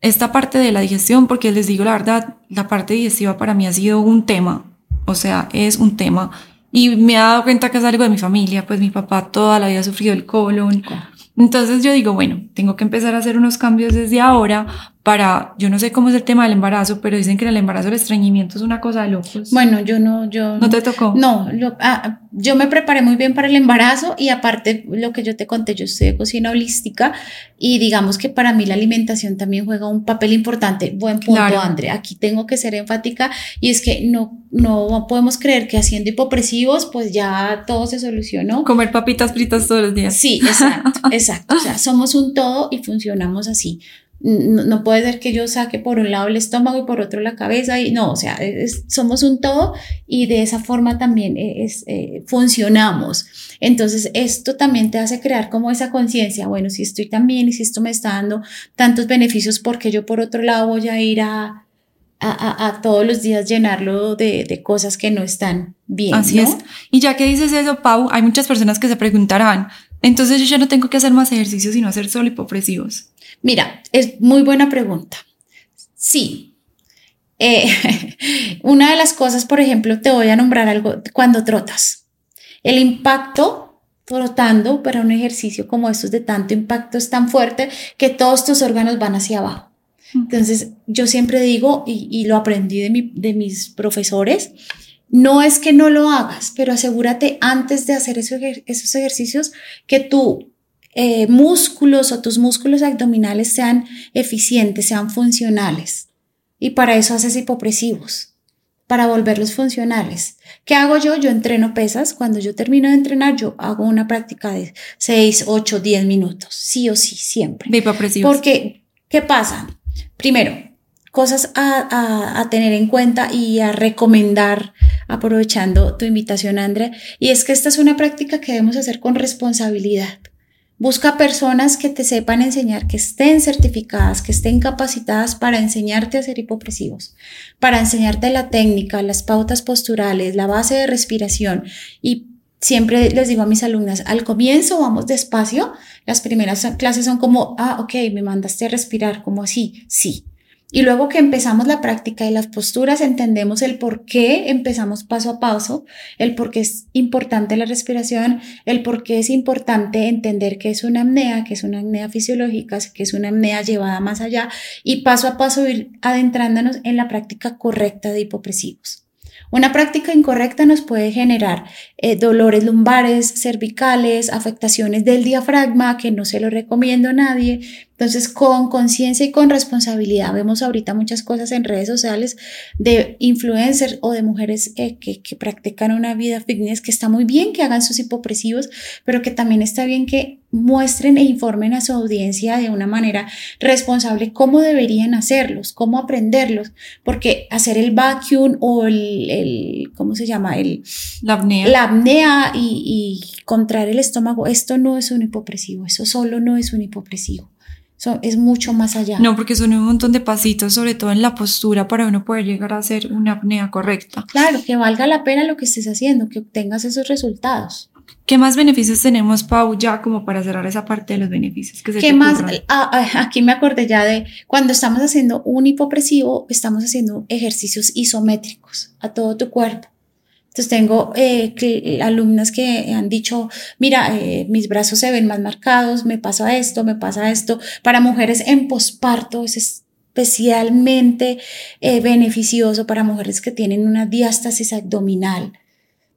Esta parte de la digestión, porque les digo la verdad, la parte digestiva para mí ha sido un tema o sea, es un tema. Y me he dado cuenta que es algo de mi familia, pues mi papá toda la vida ha sufrido el colon. Entonces yo digo, bueno, tengo que empezar a hacer unos cambios desde ahora para, yo no sé cómo es el tema del embarazo, pero dicen que en el embarazo el estreñimiento es una cosa de locos. Bueno, yo no, yo... ¿No te tocó? No, ah, yo me preparé muy bien para el embarazo y aparte lo que yo te conté, yo de cocina holística y digamos que para mí la alimentación también juega un papel importante. Buen punto, André. Aquí tengo que ser enfática y es que no, no podemos creer que haciendo hipopresivos pues ya todo se solucionó. Comer papitas fritas todos los días. Sí, exacto, exacto. O sea, somos un todo y funcionamos así no, puede ser que yo saque por un lado el estómago y por otro la cabeza y no, o sea, somos un todo y de esa forma también e, es, eh, funcionamos. Entonces, esto también te hace crear como esa conciencia, bueno, si estoy tan bien y si esto me está dando tantos beneficios, porque yo por otro lado voy a ir a, a, a, todos los días llenarlo de, de, cosas que no están bien. Así es. Y ya que dices eso, Pau, hay muchas personas que se preguntarán, entonces yo ya no tengo que hacer más ejercicios sino hacer solo hipopresivos. Mira, es muy buena pregunta. Sí. Eh, una de las cosas, por ejemplo, te voy a nombrar algo cuando trotas. El impacto trotando para un ejercicio como estos de tanto impacto es tan fuerte que todos tus órganos van hacia abajo. Entonces, yo siempre digo, y, lo aprendí de, de mis profesores, no es que no lo hagas, pero asegúrate antes de hacer esos, esos ejercicios que tú eh, músculos o tus músculos abdominales sean eficientes, sean funcionales. Y para eso haces hipopresivos, para volverlos funcionales. ¿Qué hago yo? Yo entreno pesas. Cuando yo termino de entrenar, yo hago una práctica de 6, 8, 10 minutos. Sí o sí, siempre. De hipopresivos. Porque, ¿qué pasa? Primero, cosas a, a, tener en cuenta y a recomendar, aprovechando tu invitación, Andrea, y es que esta es una práctica que debemos hacer con responsabilidad. Busca personas que te sepan enseñar, que estén certificadas, que estén capacitadas para enseñarte a hacer hipopresivos, para enseñarte la técnica, las pautas posturales, la base de respiración. Y siempre les digo a mis alumnas, al comienzo vamos despacio, las primeras clases son como, ah, ok, me mandaste a respirar, como así, sí. Y luego que empezamos la práctica y las posturas, entendemos el por qué empezamos paso a paso, el por qué es importante la respiración, el por qué es importante entender que es una apnea, que es una apnea fisiológica, que es una apnea llevada más allá y paso a paso ir adentrándonos en la práctica correcta de hipopresivos. Una práctica incorrecta nos puede generar eh, dolores lumbares, cervicales, afectaciones del diafragma, que no se lo recomiendo a nadie, entonces, con conciencia y con responsabilidad, vemos ahorita muchas cosas en redes sociales de influencers o de mujeres eh, que, que, practican una vida fitness, que está muy bien que hagan sus hipopresivos, pero que también está bien que muestren e informen a su audiencia de una manera responsable cómo deberían hacerlos, cómo aprenderlos, porque hacer el vacuum o el, el ¿cómo se llama? El, la apnea. La apnea y, y contraer el estómago, esto no es un hipopresivo, eso solo no es un hipopresivo es mucho más allá. No, porque son un montón de pasitos, sobre todo en la postura, para uno poder llegar a hacer una apnea correcta. Claro, que valga la pena lo que estés haciendo, que obtengas esos resultados. ¿Qué más beneficios tenemos, Pau, ya como para cerrar esa parte de los beneficios que se ¿Qué más? Ah, ah, aquí me acordé ya de cuando estamos haciendo un hipopresivo, estamos haciendo ejercicios isométricos a todo tu cuerpo. Entonces tengo eh, alumnas que han dicho, mira, eh, mis brazos se ven más marcados, me pasa esto, me pasa esto. Para mujeres en posparto es especialmente eh, beneficioso para mujeres que tienen una diástasis abdominal.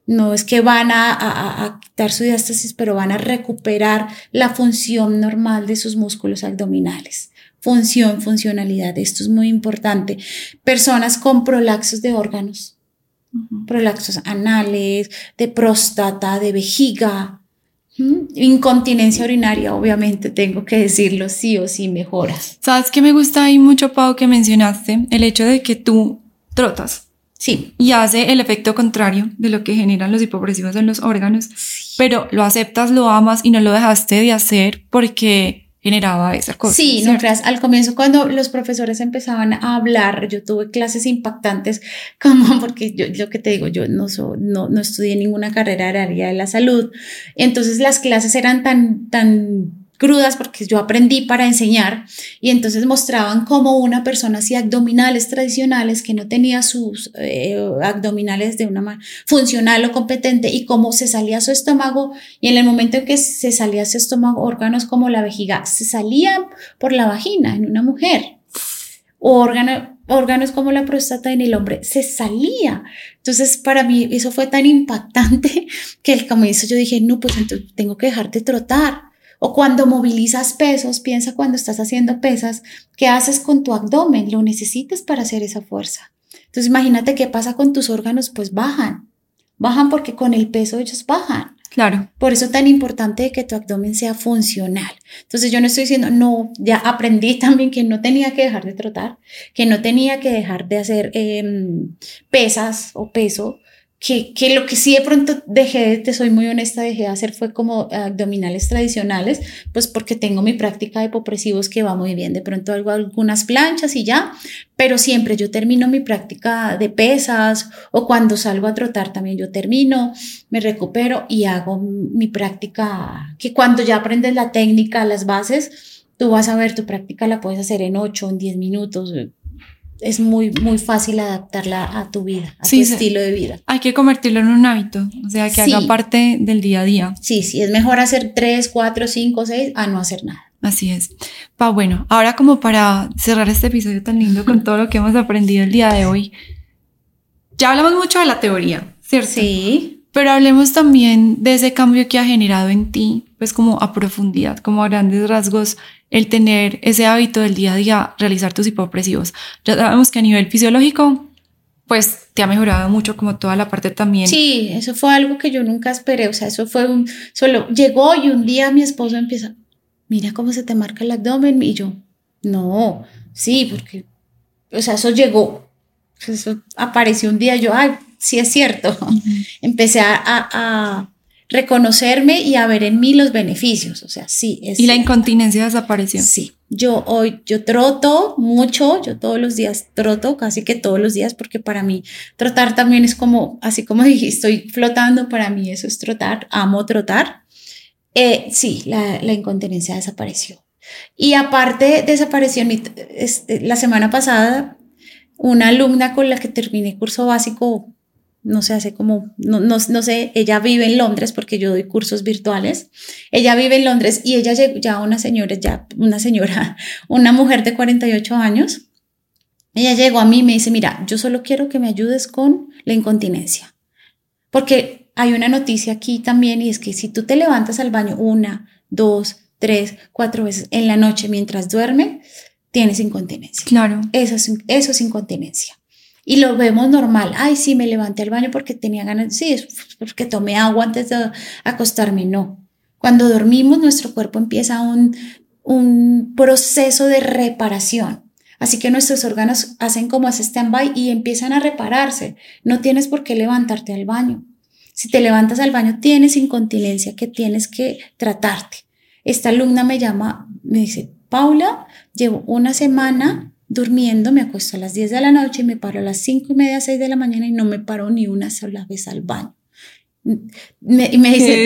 No es que van a, a, a, quitar su diástasis, pero van a recuperar la función normal de sus músculos abdominales. Función, funcionalidad, esto es muy importante. Personas con prolaxos de órganos, prolaxos anales, de próstata, de vejiga, Incontinencia urinaria, obviamente, tengo que decirlo, sí o sí mejora. ¿Sabes que me gusta ahí mucho, Pau, que mencionaste? El hecho de que tú trotas. Sí. Y hace el efecto contrario de lo que generan los hipopresivos en los órganos, pero lo aceptas, lo amas y no lo dejaste de hacer porque generaba esa cosa. Sí, no creas, al comienzo cuando los profesores empezaban a hablar, yo tuve clases impactantes como porque yo lo que te digo, yo no, no, no estudié ninguna carrera de área de la salud, entonces las clases eran tan, tan crudas porque yo aprendí para enseñar y entonces mostraban cómo una persona hacía abdominales tradicionales que no tenía sus eh, abdominales de una manera funcional o competente y cómo se salía su estómago y en el momento en que se salía su estómago órganos como la vejiga se salían por la vagina en una mujer o órganos como la próstata en el hombre se salía. Entonces, para mí eso fue tan impactante que el comienzo yo dije, no, pues entonces tengo que dejar de trotar o cuando movilizas pesos, piensa cuando estás haciendo pesas, ¿qué haces con tu abdomen? Lo necesitas para hacer esa fuerza. Entonces imagínate qué pasa con tus órganos, pues bajan. Bajan porque con el peso ellos bajan. Claro. Por eso es tan importante que tu abdomen sea funcional. Entonces yo no estoy diciendo, no, ya aprendí también que no tenía que dejar de trotar, que no tenía que dejar de hacer em, pesas o peso, que, que, lo que sí de pronto dejé, te soy muy honesta, dejé de hacer fue como abdominales tradicionales, pues porque tengo mi práctica de popresivos que va muy bien. De pronto hago algunas planchas y ya, pero siempre yo termino mi práctica de pesas o cuando salgo a trotar también yo termino, me recupero y hago mi práctica, que cuando ya aprendes la técnica, las bases, tú vas a ver, tu práctica la puedes hacer en 8, en 10 minutos, es muy, muy fácil adaptarla a tu vida, a tu estilo de vida. Hay que convertirlo en un hábito, o sea, que haga parte del día a día. Sí, sí, es mejor hacer tres, cuatro, cinco, seis a no hacer nada. Así es. Pa, bueno, ahora como para cerrar este episodio tan lindo con todo lo que hemos aprendido el día de hoy, ya hablamos mucho de la teoría, ¿cierto? Sí. Pero hablemos también de ese cambio que ha generado en ti, pues como a profundidad, como a grandes rasgos, el tener ese hábito del día a día, realizar tus hipopresivos. Ya sabemos que a nivel fisiológico, pues te ha mejorado mucho como toda la parte también. Sí, eso fue algo que yo nunca esperé, o sea, eso fue un, solo llegó y un día mi esposo empieza, mira cómo se te marca el abdomen y yo, no, sí, porque, o sea, eso llegó, eso apareció un día, yo, ay, sí es cierto, empecé a, a reconocerme y a ver en mí los beneficios, o sea, sí. Es y la incontinencia desapareció. Sí, yo hoy, yo troto mucho, yo todos los días troto, casi que todos los días, porque para mí trotar también es como, así como dije, estoy flotando, para mí eso es trotar, amo trotar. Eh, sí, la, la incontinencia desapareció. Y aparte desapareció este, la semana pasada, una alumna con la que terminé curso básico no sé, hace como, no, no, no, sé, ella vive en Londres porque yo doy cursos virtuales. Ella vive en Londres y ella llegó, ya una señora, ya una señora, una mujer de 48 años. Ella llegó a mí y me dice, mira, yo solo quiero que me ayudes con la incontinencia. Porque hay una noticia aquí también y es que si tú te levantas al baño una, dos, tres, cuatro veces en la noche mientras duerme, tienes incontinencia. Claro. Eso es, eso es incontinencia y lo vemos normal. Ay, sí, me levanté al baño porque tenía ganas, sí, es porque tomé agua antes de acostarme. No. Cuando dormimos, nuestro cuerpo empieza un, un proceso de reparación. Así que nuestros órganos hacen como ese stand-by y empiezan a repararse. No tienes por qué levantarte al baño. Si te levantas al baño, tienes incontinencia que tienes que tratarte. Esta alumna me llama, me dice, Paula, llevo una semana durmiendo, me acuesto a las 10 de la noche y me paro a las 5 y media, 6 de la mañana y no me paro ni una sola vez al baño. Me, y me dice,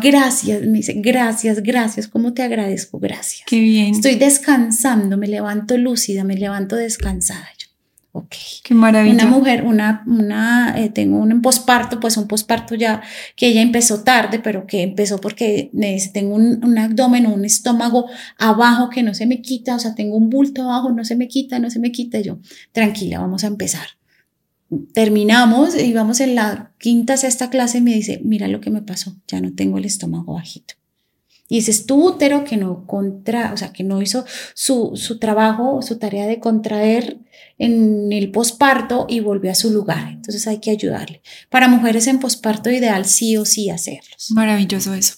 gracias, me dice, gracias, gracias, ¿cómo te agradezco? Gracias. Qué bien. Estoy descansando, me levanto lúcida, me levanto descansada. Ok. Qué maravilla. Una mujer, una, una, eh, tengo un posparto, pues un posparto ya que ella empezó tarde, pero que empezó porque me dice, tengo un, un, abdomen o un estómago abajo que no se me quita, o sea, tengo un bulto abajo, no se me quita, no se me quita. Y yo, tranquila, vamos a empezar. terminamos, íbamos en la quinta, sexta clase y me dice, mira lo que me pasó, ya no tengo el estómago bajito. Y ese es tu útero que no contra, o sea, que no hizo su, su trabajo, su tarea de contraer en el posparto y volvió a su lugar. Entonces hay que ayudarle. Para mujeres en posparto ideal sí o sí hacerlos. Maravilloso eso.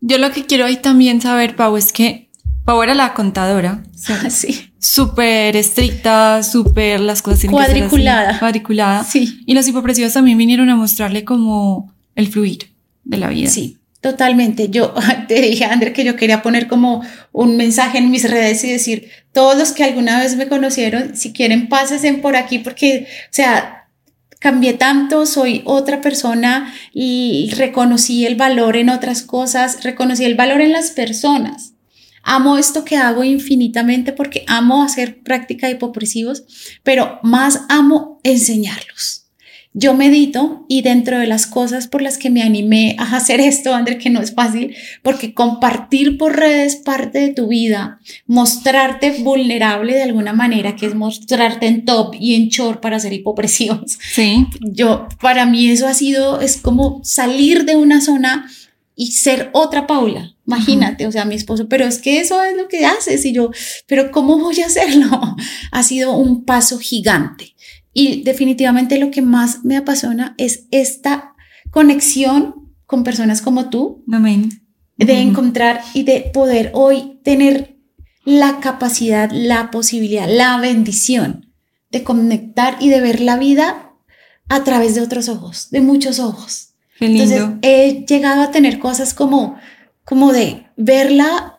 Yo lo que quiero ahí también saber, Pau, es que Pau era la contadora. Sí. Súper estricta, súper las cosas cuadriculada. cuadriculada. Sí. Y los hipopresivos también vinieron a mostrarle como el fluir de la vida. Sí. Totalmente. Yo te dije, André, que yo quería poner como un mensaje en mis redes y decir, todos los que alguna vez me conocieron, si quieren, pásense por aquí porque, o sea, cambié tanto, soy otra persona y reconocí el valor en otras cosas, reconocí el valor en las personas. Amo esto que hago infinitamente porque amo hacer práctica de hipopresivos, pero más amo enseñarlos yo medito y dentro de las cosas por las que me animé a hacer esto, André, que no es fácil, porque compartir por redes parte de tu vida, mostrarte vulnerable de alguna manera, que es mostrarte en top y en short para hacer hipopresivos. Sí. Yo, para mí eso ha sido, es como salir de una zona y ser otra Paula. Imagínate, o sea, mi esposo, pero es que eso es lo que haces y yo, pero ¿cómo voy a hacerlo? Ha sido un paso gigante. Y definitivamente lo que más me apasiona es esta conexión con personas como tú. Amén. De encontrar y de poder hoy tener la capacidad, la posibilidad, la bendición de conectar y de ver la vida a través de otros ojos, de muchos ojos. Qué lindo. Entonces he llegado a tener cosas como, como de verla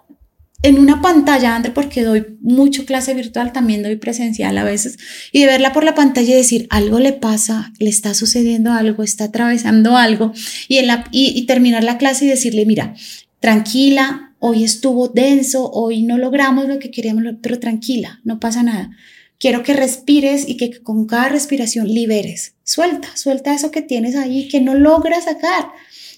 en una pantalla, André, porque doy mucho clase virtual, también doy presencial a veces, y de verla por la pantalla y decir, algo le pasa, le está sucediendo algo, está atravesando algo, y, y, terminar la clase y decirle, mira, tranquila, hoy estuvo denso, hoy no logramos lo que queríamos, pero tranquila, no pasa nada. Quiero que respires y que con cada respiración liberes. Suelta, suelta eso que tienes ahí que no logras sacar.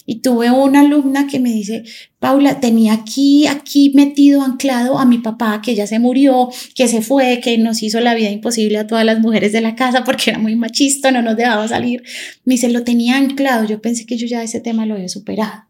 Y tuve una alumna que me dice, Paula, tenía aquí, aquí metido, anclado a mi papá, que ya se murió, que se fue, que nos hizo la vida imposible a todas las mujeres de la casa porque era muy machista, no nos dejaba salir. Me dice, lo tenía anclado. Yo pensé que yo ya ese tema lo había superado.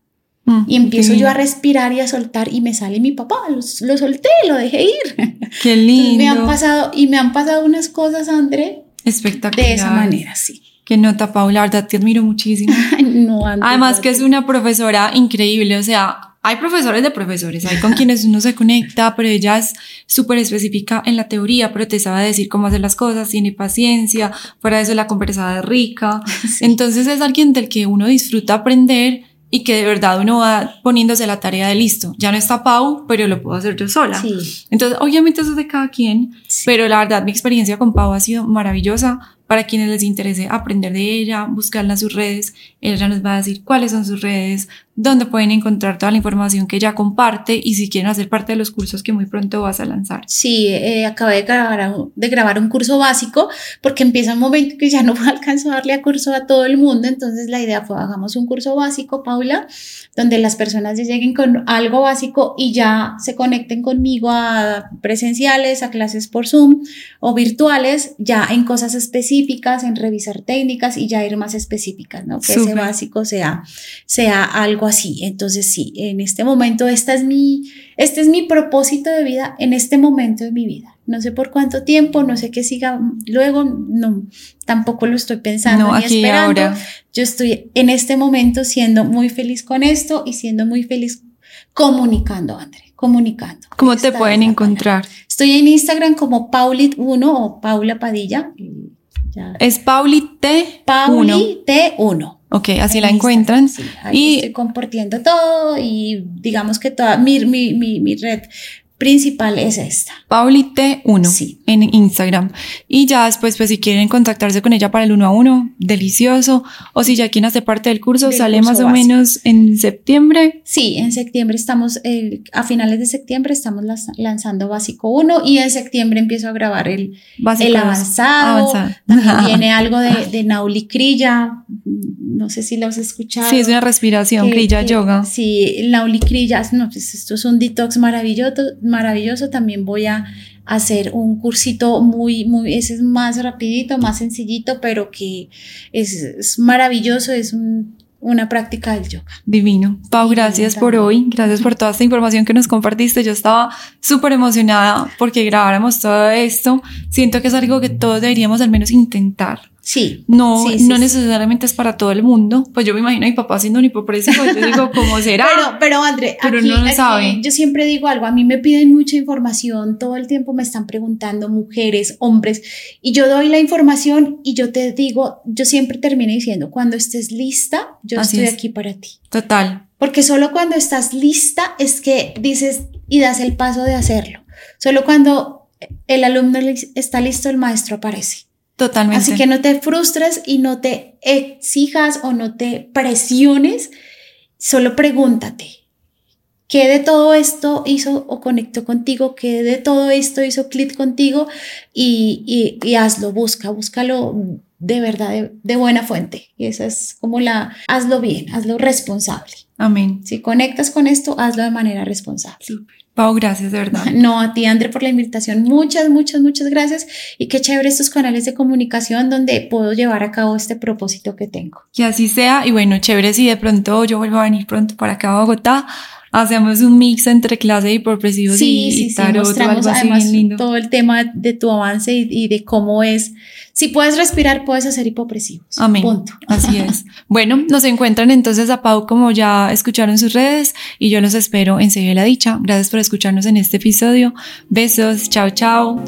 Mm, y empiezo yo a respirar y a soltar y me sale mi papá, lo, lo solté, lo dejé ir. Qué lindo. me han pasado, y me han pasado unas cosas, André. Espectacular. De esa manera, sí. Qué nota, Paula, la verdad te admiro muchísimo. no, Además que es una profesora increíble, o sea, hay profesores de profesores, hay con quienes uno se conecta, pero ella es súper específica en la teoría, pero te sabe decir cómo hacer las cosas, tiene paciencia, fuera de eso la conversada es rica. Entonces es alguien del que uno disfruta aprender y que de verdad uno va poniéndose la tarea de listo. Ya no está Pau, pero lo puedo hacer yo sola. Sí. Entonces, obviamente eso es de cada quien, pero la verdad mi experiencia con Pau ha sido maravillosa para quienes les interese aprender de ella, buscarla en sus redes. Ella nos va a decir cuáles son sus redes, dónde pueden encontrar toda la información que ella comparte y si quieren hacer parte de los cursos que muy pronto vas a lanzar. Sí, eh, acabé de grabar, de grabar un curso básico porque empieza un momento que ya no alcanzo a darle a curso a todo el mundo. Entonces la idea fue, hagamos un curso básico, Paula, donde las personas ya lleguen con algo básico y ya se conecten conmigo a presenciales, a clases por Zoom o virtuales, ya en cosas específicas en revisar técnicas y ya ir más específicas, ¿no? Que ese básico sea, sea algo así. Entonces, sí, en este momento, esta es mi, este es mi propósito de vida en este momento de mi vida. No sé por cuánto tiempo, no sé qué siga luego, no, tampoco lo estoy pensando ni esperando. Ahora. Yo estoy en este momento siendo muy feliz con esto y siendo muy feliz comunicando, André, comunicando. ¿Cómo te pueden encontrar? Estoy en Instagram como Paulit1 o Paula Padilla. Es Pauli T1. Pauli T1. Ok, así la encuentran. y estoy compartiendo todo y digamos que toda mi, mi, mi, mi red principal es esta. Paulite1 sí. en Instagram. Y ya después, pues si quieren contactarse con ella para el uno a uno, delicioso. O si ya quieren hacer parte del curso, sale más o menos en septiembre. Sí, en septiembre estamos, eh, a finales de septiembre estamos lanzando básico 1 y en septiembre empiezo a grabar el, el avanzado. También viene algo de, de Nauli Krilla, no sé si lo has escuchado. Sí, es una respiración, Kriya Yoga. Sí, Nauli Krilla, no, pues esto es un detox maravilloso maravilloso. También voy a, hacer un cursito muy, muy, ese es más rapidito, más sencillito, pero que es, es maravilloso, es un una práctica del yoga. Divino. Pau, gracias por hoy. Gracias por toda esta información que nos compartiste. Yo estaba súper emocionada porque grabáramos todo esto. Siento que es algo que todos deberíamos al menos intentar. Sí. No, no necesariamente es para todo el mundo. Pues yo me imagino a mi papá siendo un hipopresivo, yo digo, ¿cómo será? Pero, pero André, pero no lo sabe. Yo siempre digo algo, a mí me piden mucha información, todo el tiempo me están preguntando mujeres, hombres, y yo doy la información y yo te digo, yo siempre termino diciendo, cuando estés lista, yo estoy aquí para ti. Total. Porque solo cuando estás lista es que dices y das el paso de hacerlo. Solo cuando el alumno está listo, el maestro aparece. Totalmente. Así que no te frustres y no te exijas o no te presiones, solo pregúntate, ¿qué de todo esto hizo o conectó contigo? ¿Qué de todo esto hizo clic contigo? Y, y, hazlo, busca, búscalo de verdad, de, buena fuente. Y esa es como la, hazlo bien, hazlo responsable. Amén. Si conectas con esto, hazlo de manera responsable. Pau, gracias, de verdad. No, a ti, André, por la invitación. Muchas, muchas, muchas gracias. Y qué chévere estos canales de comunicación donde puedo llevar a cabo este propósito que tengo. Que así sea. Y bueno, chévere si de pronto yo vuelvo a venir pronto para acá a Bogotá. Hacemos un mix entre clase y progresivos sí, y, sí, sí, mostramos además todo el tema de tu avance y, y de cómo es si puedes respirar, puedes hacer hipopresivos. Amén. Punto. Así es. bueno, nos encuentran entonces a Pau como ya escucharon sus redes y yo los espero en Sigue la Dicha. Gracias por escucharnos en este episodio. Besos. Chao, chao.